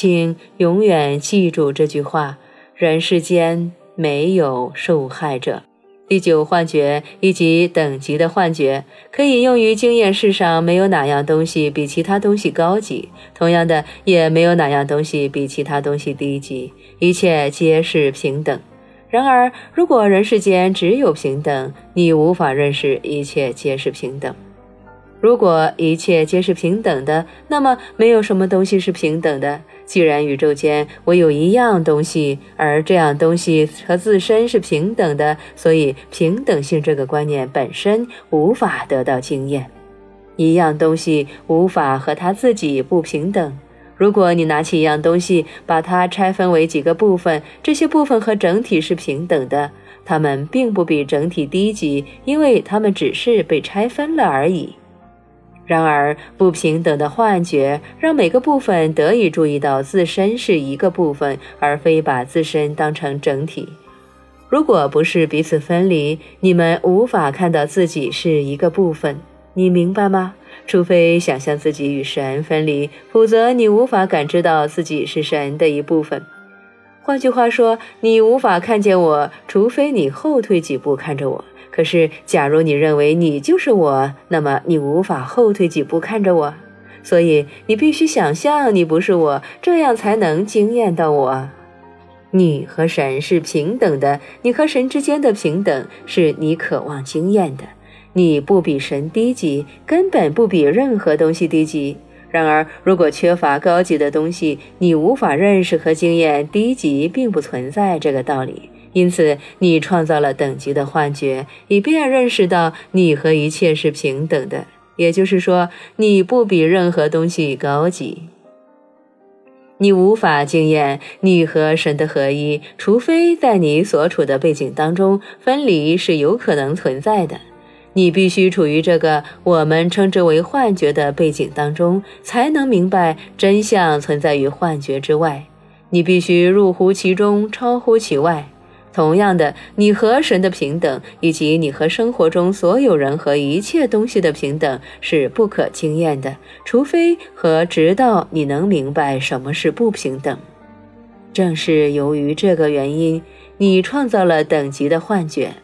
请永远记住这句话：人世间没有受害者。第九幻觉以及等级的幻觉，可以用于经验世上没有哪样东西比其他东西高级，同样的，也没有哪样东西比其他东西低级，一切皆是平等。然而，如果人世间只有平等，你无法认识一切皆是平等。如果一切皆是平等的，那么没有什么东西是平等的。既然宇宙间唯有一样东西，而这样东西和自身是平等的，所以平等性这个观念本身无法得到经验。一样东西无法和它自己不平等。如果你拿起一样东西，把它拆分为几个部分，这些部分和整体是平等的，它们并不比整体低级，因为它们只是被拆分了而已。然而，不平等的幻觉让每个部分得以注意到自身是一个部分，而非把自身当成整体。如果不是彼此分离，你们无法看到自己是一个部分。你明白吗？除非想象自己与神分离，否则你无法感知到自己是神的一部分。换句话说，你无法看见我，除非你后退几步看着我。可是，假如你认为你就是我，那么你无法后退几步看着我，所以你必须想象你不是我，这样才能惊艳到我。你和神是平等的，你和神之间的平等是你渴望经验的。你不比神低级，根本不比任何东西低级。然而，如果缺乏高级的东西，你无法认识和经验低级并不存在这个道理。因此，你创造了等级的幻觉，以便认识到你和一切是平等的。也就是说，你不比任何东西高级。你无法经验你和神的合一，除非在你所处的背景当中，分离是有可能存在的。你必须处于这个我们称之为幻觉的背景当中，才能明白真相存在于幻觉之外。你必须入乎其中，超乎其外。同样的，你和神的平等，以及你和生活中所有人和一切东西的平等，是不可经验的，除非和直到你能明白什么是不平等。正是由于这个原因，你创造了等级的幻觉。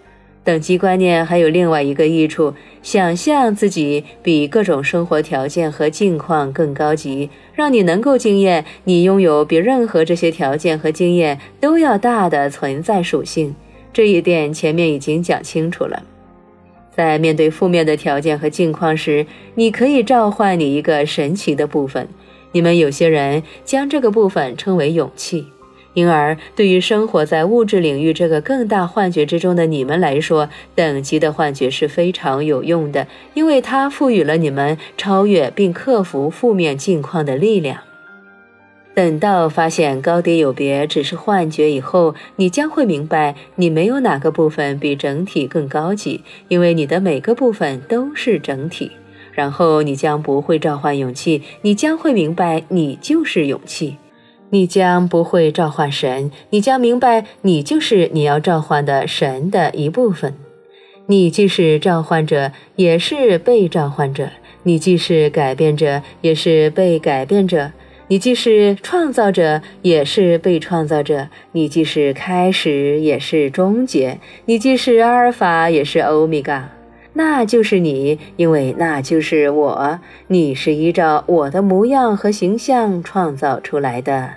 等级观念还有另外一个益处：想象自己比各种生活条件和境况更高级，让你能够经验你拥有比任何这些条件和经验都要大的存在属性。这一点前面已经讲清楚了。在面对负面的条件和境况时，你可以召唤你一个神奇的部分。你们有些人将这个部分称为勇气。因而，对于生活在物质领域这个更大幻觉之中的你们来说，等级的幻觉是非常有用的，因为它赋予了你们超越并克服负面境况的力量。等到发现高低有别只是幻觉以后，你将会明白，你没有哪个部分比整体更高级，因为你的每个部分都是整体。然后，你将不会召唤勇气，你将会明白，你就是勇气。你将不会召唤神，你将明白，你就是你要召唤的神的一部分。你既是召唤者，也是被召唤者；你既是改变者，也是被改变者；你既是创造者，也是被创造者；你既是开始，也是终结；你既是阿尔法，也是欧米伽。那就是你，因为那就是我。你是依照我的模样和形象创造出来的。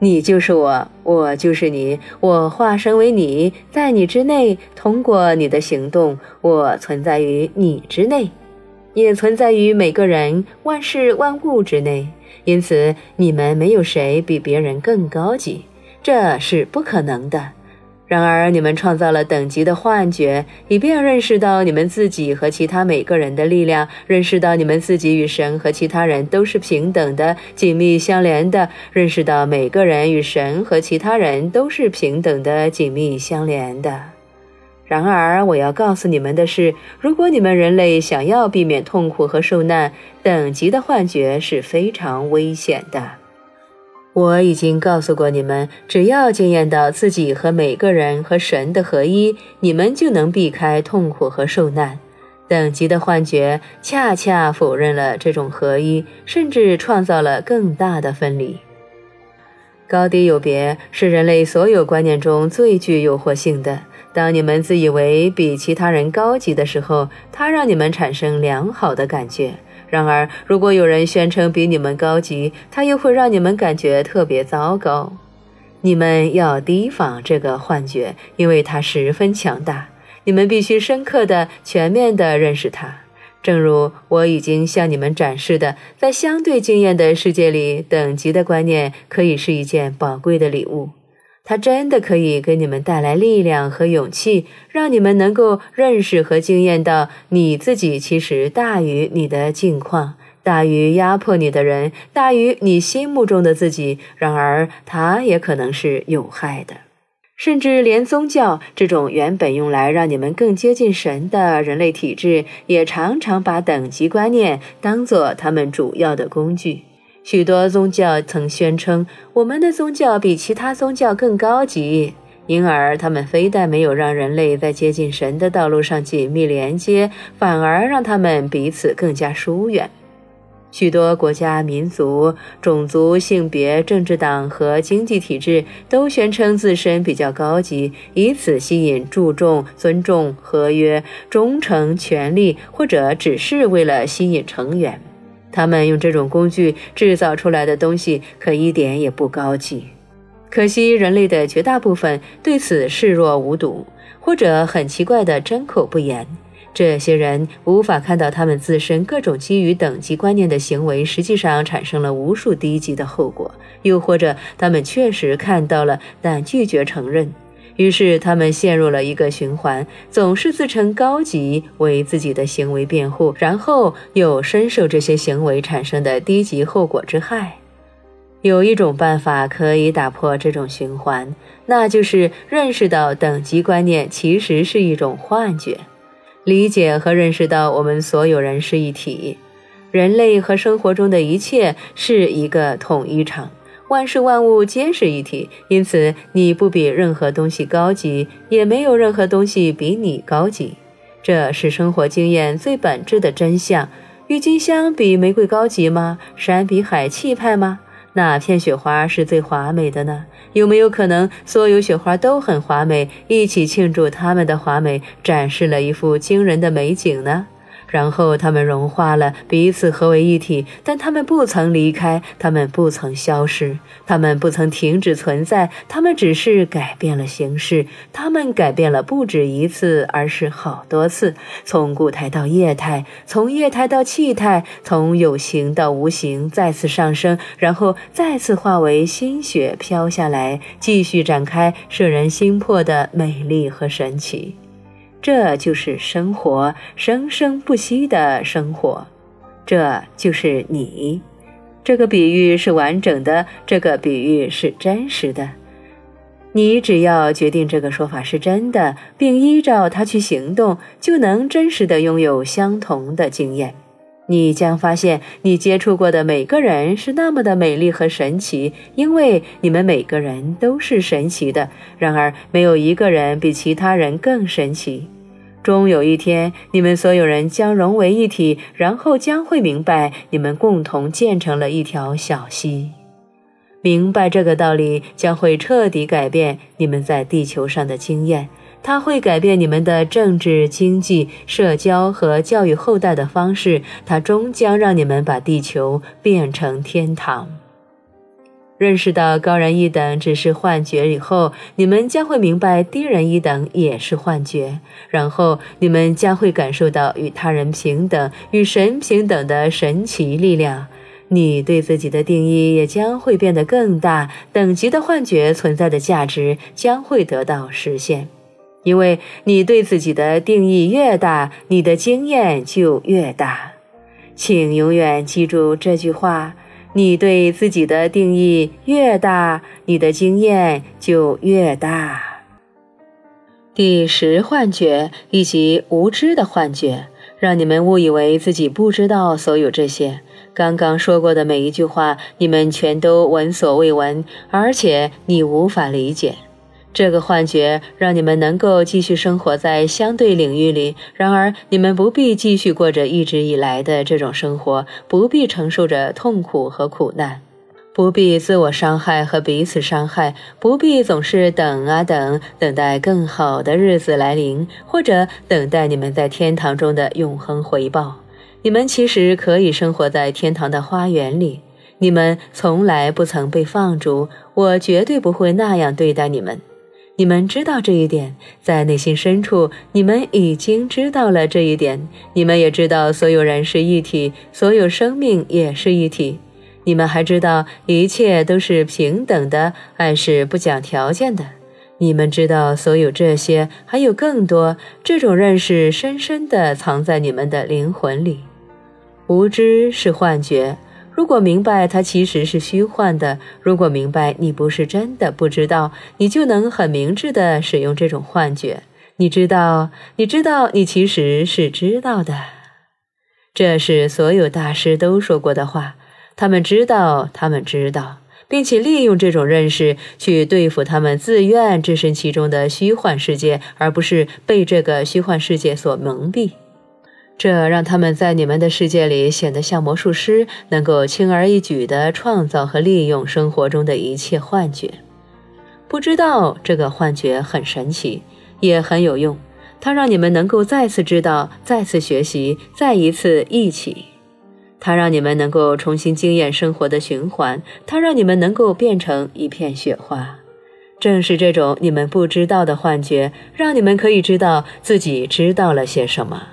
你就是我，我就是你，我化身为你，在你之内，通过你的行动，我存在于你之内，也存在于每个人、万事万物之内。因此，你们没有谁比别人更高级，这是不可能的。然而，你们创造了等级的幻觉，以便认识到你们自己和其他每个人的力量，认识到你们自己与神和其他人都是平等的、紧密相连的，认识到每个人与神和其他人都是平等的、紧密相连的。然而，我要告诉你们的是，如果你们人类想要避免痛苦和受难，等级的幻觉是非常危险的。我已经告诉过你们，只要经验到自己和每个人和神的合一，你们就能避开痛苦和受难。等级的幻觉恰恰否认了这种合一，甚至创造了更大的分离。高低有别是人类所有观念中最具诱惑性的。当你们自以为比其他人高级的时候，它让你们产生良好的感觉；然而，如果有人宣称比你们高级，他又会让你们感觉特别糟糕。你们要提防这个幻觉，因为它十分强大。你们必须深刻的、全面的认识它。正如我已经向你们展示的，在相对经验的世界里，等级的观念可以是一件宝贵的礼物。它真的可以给你们带来力量和勇气，让你们能够认识和经验到你自己其实大于你的境况，大于压迫你的人，大于你心目中的自己。然而，它也可能是有害的。甚至连宗教这种原本用来让你们更接近神的人类体制，也常常把等级观念当作他们主要的工具。许多宗教曾宣称，我们的宗教比其他宗教更高级，因而他们非但没有让人类在接近神的道路上紧密连接，反而让他们彼此更加疏远。许多国家、民族、种族、性别、政治党和经济体制都宣称自身比较高级，以此吸引注重、尊重合约、忠诚、权力，或者只是为了吸引成员。他们用这种工具制造出来的东西可一点也不高级。可惜人类的绝大部分对此视若无睹，或者很奇怪的睁口不言。这些人无法看到他们自身各种基于等级观念的行为，实际上产生了无数低级的后果；又或者他们确实看到了，但拒绝承认。于是他们陷入了一个循环，总是自称高级，为自己的行为辩护，然后又深受这些行为产生的低级后果之害。有一种办法可以打破这种循环，那就是认识到等级观念其实是一种幻觉。理解和认识到，我们所有人是一体，人类和生活中的一切是一个统一场，万事万物皆是一体。因此，你不比任何东西高级，也没有任何东西比你高级。这是生活经验最本质的真相。郁金香比玫瑰高级吗？山比海气派吗？哪片雪花是最华美的呢？有没有可能所有雪花都很华美，一起庆祝它们的华美，展示了一幅惊人的美景呢？然后它们融化了，彼此合为一体，但它们不曾离开，它们不曾消失，它们不曾停止存在，它们只是改变了形式，它们改变了不止一次，而是好多次，从固态到液态，从液态到气态，从有形到无形，再次上升，然后再次化为新雪飘下来，继续展开摄人心魄的美丽和神奇。这就是生活，生生不息的生活。这就是你。这个比喻是完整的，这个比喻是真实的。你只要决定这个说法是真的，并依照它去行动，就能真实的拥有相同的经验。你将发现，你接触过的每个人是那么的美丽和神奇，因为你们每个人都是神奇的。然而，没有一个人比其他人更神奇。终有一天，你们所有人将融为一体，然后将会明白，你们共同建成了一条小溪。明白这个道理，将会彻底改变你们在地球上的经验。它会改变你们的政治、经济、社交和教育后代的方式。它终将让你们把地球变成天堂。认识到高人一等只是幻觉以后，你们将会明白低人一等也是幻觉。然后你们将会感受到与他人平等、与神平等的神奇力量。你对自己的定义也将会变得更大，等级的幻觉存在的价值将会得到实现。因为你对自己的定义越大，你的经验就越大。请永远记住这句话。你对自己的定义越大，你的经验就越大。第十幻觉以及无知的幻觉，让你们误以为自己不知道所有这些。刚刚说过的每一句话，你们全都闻所未闻，而且你无法理解。这个幻觉让你们能够继续生活在相对领域里，然而你们不必继续过着一直以来的这种生活，不必承受着痛苦和苦难。不必自我伤害和彼此伤害，不必总是等啊等，等待更好的日子来临，或者等待你们在天堂中的永恒回报。你们其实可以生活在天堂的花园里。你们从来不曾被放逐，我绝对不会那样对待你们。你们知道这一点，在内心深处，你们已经知道了这一点。你们也知道，所有人是一体，所有生命也是一体。你们还知道一切都是平等的，爱是不讲条件的。你们知道所有这些，还有更多。这种认识深深地藏在你们的灵魂里。无知是幻觉。如果明白它其实是虚幻的，如果明白你不是真的不知道，你就能很明智地使用这种幻觉。你知道，你知道，你其实是知道的。这是所有大师都说过的话。他们知道，他们知道，并且利用这种认识去对付他们自愿置身其中的虚幻世界，而不是被这个虚幻世界所蒙蔽。这让他们在你们的世界里显得像魔术师，能够轻而易举地创造和利用生活中的一切幻觉。不知道这个幻觉很神奇，也很有用。它让你们能够再次知道，再次学习，再一次一起。它让你们能够重新经验生活的循环，它让你们能够变成一片雪花。正是这种你们不知道的幻觉，让你们可以知道自己知道了些什么。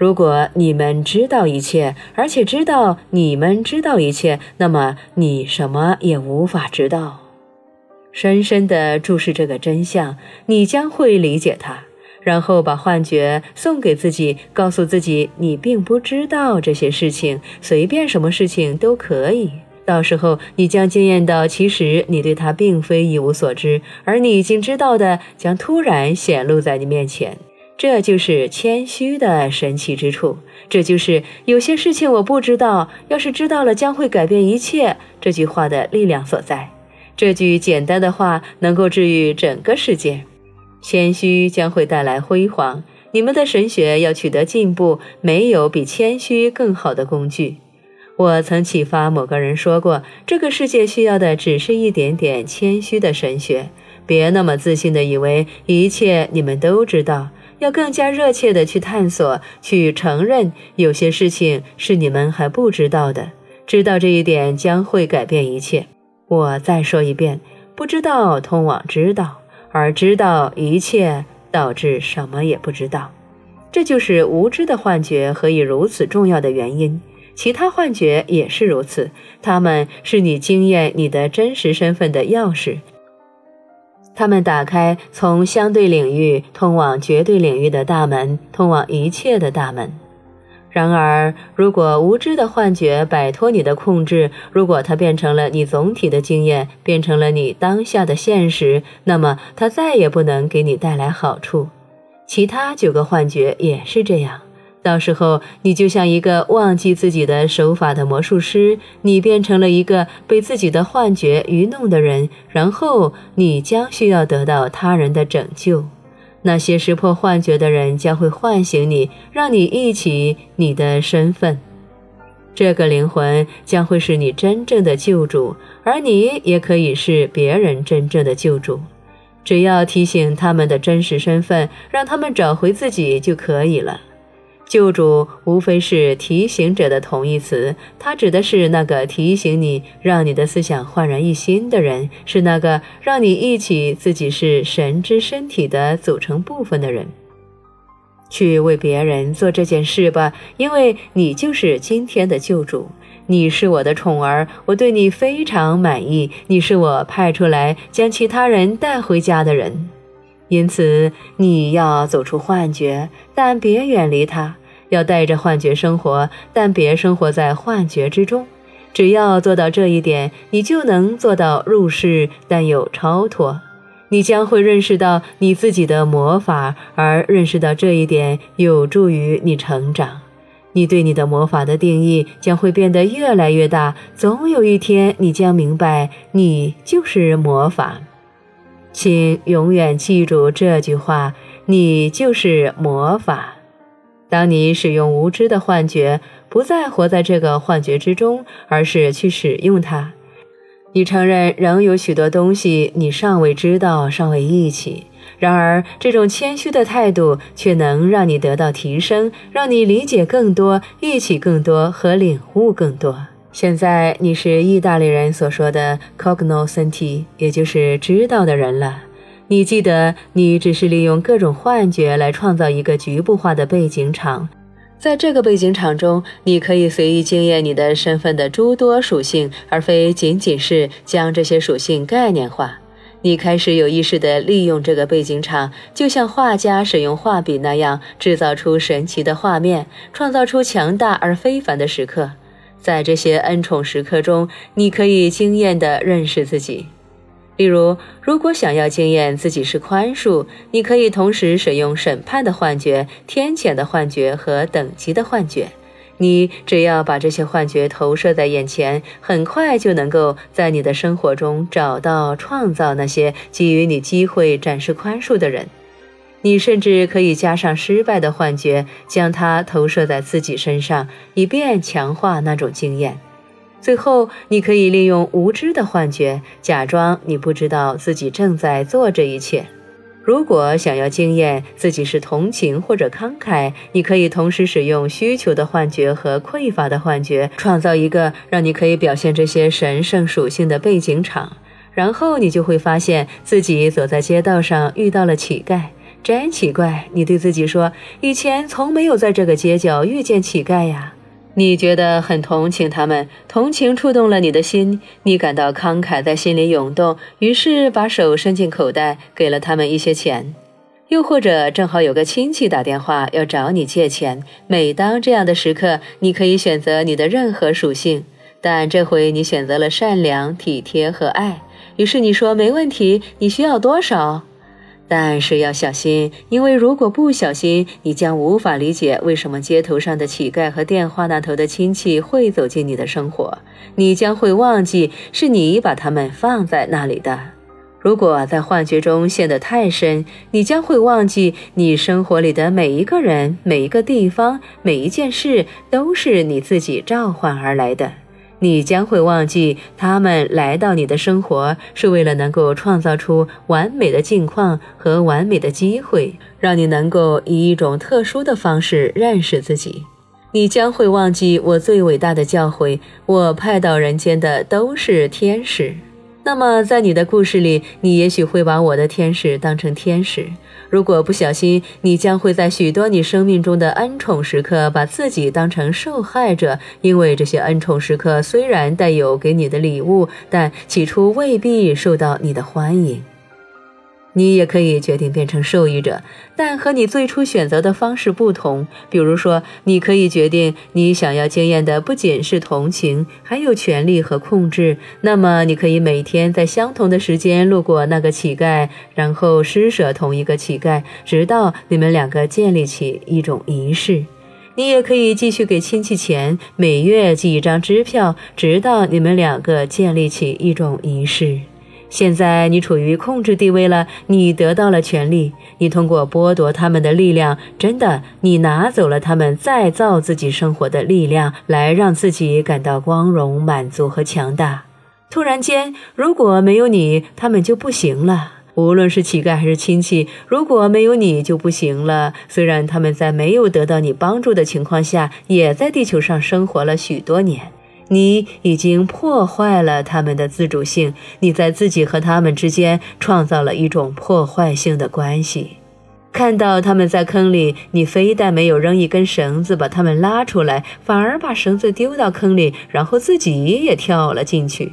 如果你们知道一切，而且知道你们知道一切，那么你什么也无法知道。深深地注视这个真相，你将会理解它。然后把幻觉送给自己，告诉自己你并不知道这些事情，随便什么事情都可以。到时候你将惊艳到，其实你对它并非一无所知，而你已经知道的将突然显露在你面前。这就是谦虚的神奇之处，这就是有些事情我不知道，要是知道了将会改变一切这句话的力量所在。这句简单的话能够治愈整个世界。谦虚将会带来辉煌。你们的神学要取得进步，没有比谦虚更好的工具。我曾启发某个人说过，这个世界需要的只是一点点谦虚的神学。别那么自信的以为一切你们都知道，要更加热切的去探索，去承认有些事情是你们还不知道的。知道这一点将会改变一切。我再说一遍，不知道通往知道。而知道一切导致什么也不知道，这就是无知的幻觉何以如此重要的原因。其他幻觉也是如此，它们是你经验你的真实身份的钥匙，他们打开从相对领域通往绝对领域的大门，通往一切的大门。然而，如果无知的幻觉摆脱你的控制，如果它变成了你总体的经验，变成了你当下的现实，那么它再也不能给你带来好处。其他九个幻觉也是这样。到时候，你就像一个忘记自己的手法的魔术师，你变成了一个被自己的幻觉愚弄的人，然后你将需要得到他人的拯救。那些识破幻觉的人将会唤醒你，让你忆起你的身份。这个灵魂将会是你真正的救主，而你也可以是别人真正的救主。只要提醒他们的真实身份，让他们找回自己就可以了。救主无非是提醒者的同义词，它指的是那个提醒你、让你的思想焕然一新的人，是那个让你忆起自己是神之身体的组成部分的人。去为别人做这件事吧，因为你就是今天的救主。你是我的宠儿，我对你非常满意。你是我派出来将其他人带回家的人，因此你要走出幻觉，但别远离它。要带着幻觉生活，但别生活在幻觉之中。只要做到这一点，你就能做到入世但又超脱。你将会认识到你自己的魔法，而认识到这一点有助于你成长。你对你的魔法的定义将会变得越来越大。总有一天，你将明白，你就是魔法。请永远记住这句话：你就是魔法。当你使用无知的幻觉，不再活在这个幻觉之中，而是去使用它，你承认仍有许多东西你尚未知道、尚未忆起。然而，这种谦虚的态度却能让你得到提升，让你理解更多、忆起更多和领悟更多。现在你是意大利人所说的 cognoscenti，也就是知道的人了。你记得，你只是利用各种幻觉来创造一个局部化的背景场，在这个背景场中，你可以随意经验你的身份的诸多属性，而非仅仅是将这些属性概念化。你开始有意识地利用这个背景场，就像画家使用画笔那样，制造出神奇的画面，创造出强大而非凡的时刻。在这些恩宠时刻中，你可以惊艳地认识自己。例如，如果想要经验自己是宽恕，你可以同时使用审判的幻觉、天谴的幻觉和等级的幻觉。你只要把这些幻觉投射在眼前，很快就能够在你的生活中找到、创造那些给予你机会展示宽恕的人。你甚至可以加上失败的幻觉，将它投射在自己身上，以便强化那种经验。最后，你可以利用无知的幻觉，假装你不知道自己正在做这一切。如果想要经验自己是同情或者慷慨，你可以同时使用需求的幻觉和匮乏的幻觉，创造一个让你可以表现这些神圣属性的背景场。然后你就会发现自己走在街道上遇到了乞丐，真奇怪！你对自己说，以前从没有在这个街角遇见乞丐呀。你觉得很同情他们，同情触动了你的心，你感到慷慨在心里涌动，于是把手伸进口袋，给了他们一些钱。又或者正好有个亲戚打电话要找你借钱，每当这样的时刻，你可以选择你的任何属性，但这回你选择了善良、体贴和爱。于是你说没问题，你需要多少？但是要小心，因为如果不小心，你将无法理解为什么街头上的乞丐和电话那头的亲戚会走进你的生活。你将会忘记是你把他们放在那里的。如果在幻觉中陷得太深，你将会忘记你生活里的每一个人、每一个地方、每一件事都是你自己召唤而来的。你将会忘记，他们来到你的生活是为了能够创造出完美的境况和完美的机会，让你能够以一种特殊的方式认识自己。你将会忘记我最伟大的教诲：我派到人间的都是天使。那么，在你的故事里，你也许会把我的天使当成天使。如果不小心，你将会在许多你生命中的恩宠时刻，把自己当成受害者，因为这些恩宠时刻虽然带有给你的礼物，但起初未必受到你的欢迎。你也可以决定变成受益者，但和你最初选择的方式不同。比如说，你可以决定你想要经验的不仅是同情，还有权力和控制。那么，你可以每天在相同的时间路过那个乞丐，然后施舍同一个乞丐，直到你们两个建立起一种仪式。你也可以继续给亲戚钱，每月寄一张支票，直到你们两个建立起一种仪式。现在你处于控制地位了，你得到了权利，你通过剥夺他们的力量，真的，你拿走了他们再造自己生活的力量，来让自己感到光荣、满足和强大。突然间，如果没有你，他们就不行了。无论是乞丐还是亲戚，如果没有你就不行了。虽然他们在没有得到你帮助的情况下，也在地球上生活了许多年。你已经破坏了他们的自主性，你在自己和他们之间创造了一种破坏性的关系。看到他们在坑里，你非但没有扔一根绳子把他们拉出来，反而把绳子丢到坑里，然后自己也跳了进去。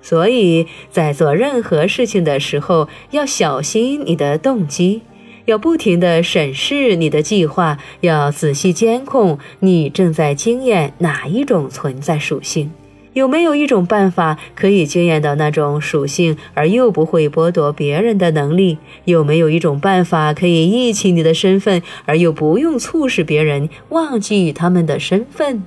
所以在做任何事情的时候，要小心你的动机。要不停地审视你的计划，要仔细监控你正在经验哪一种存在属性，有没有一种办法可以经验到那种属性而又不会剥夺别人的能力？有没有一种办法可以忆起你的身份而又不用促使别人忘记他们的身份？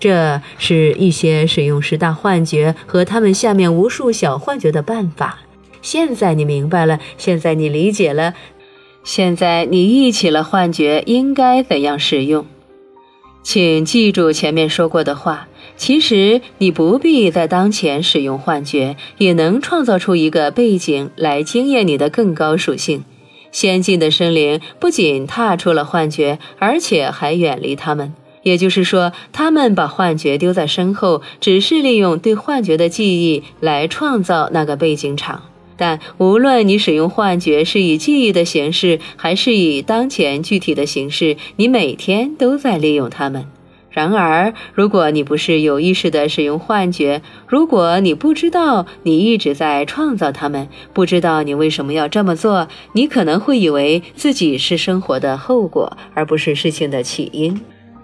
这是一些使用十大幻觉和他们下面无数小幻觉的办法。现在你明白了，现在你理解了。现在你忆起了幻觉应该怎样使用，请记住前面说过的话。其实你不必在当前使用幻觉，也能创造出一个背景来惊艳你的更高属性。先进的生灵不仅踏出了幻觉，而且还远离他们。也就是说，他们把幻觉丢在身后，只是利用对幻觉的记忆来创造那个背景场。但无论你使用幻觉是以记忆的形式，还是以当前具体的形式，你每天都在利用它们。然而，如果你不是有意识地使用幻觉，如果你不知道你一直在创造它们，不知道你为什么要这么做，你可能会以为自己是生活的后果，而不是事情的起因。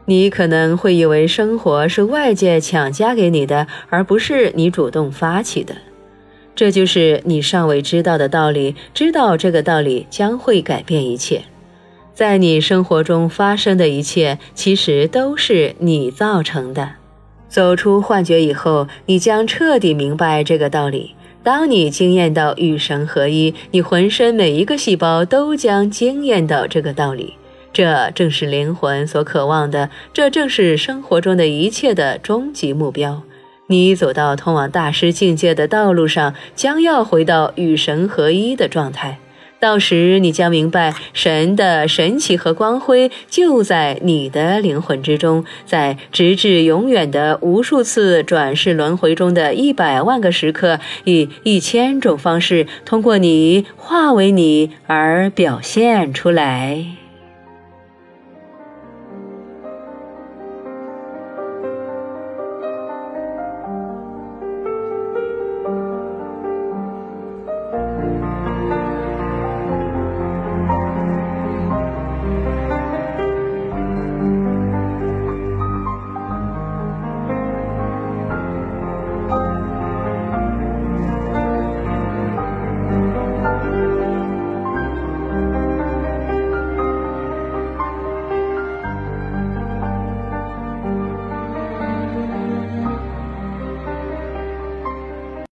你可能会以为生活是外界强加给你的，而不是你主动发起的。这就是你尚未知道的道理。知道这个道理将会改变一切。在你生活中发生的一切，其实都是你造成的。走出幻觉以后，你将彻底明白这个道理。当你惊艳到与神合一，你浑身每一个细胞都将惊艳到这个道理。这正是灵魂所渴望的，这正是生活中的一切的终极目标。你走到通往大师境界的道路上，将要回到与神合一的状态。到时，你将明白，神的神奇和光辉就在你的灵魂之中，在直至永远的无数次转世轮回中的一百万个时刻，以一千种方式，通过你化为你而表现出来。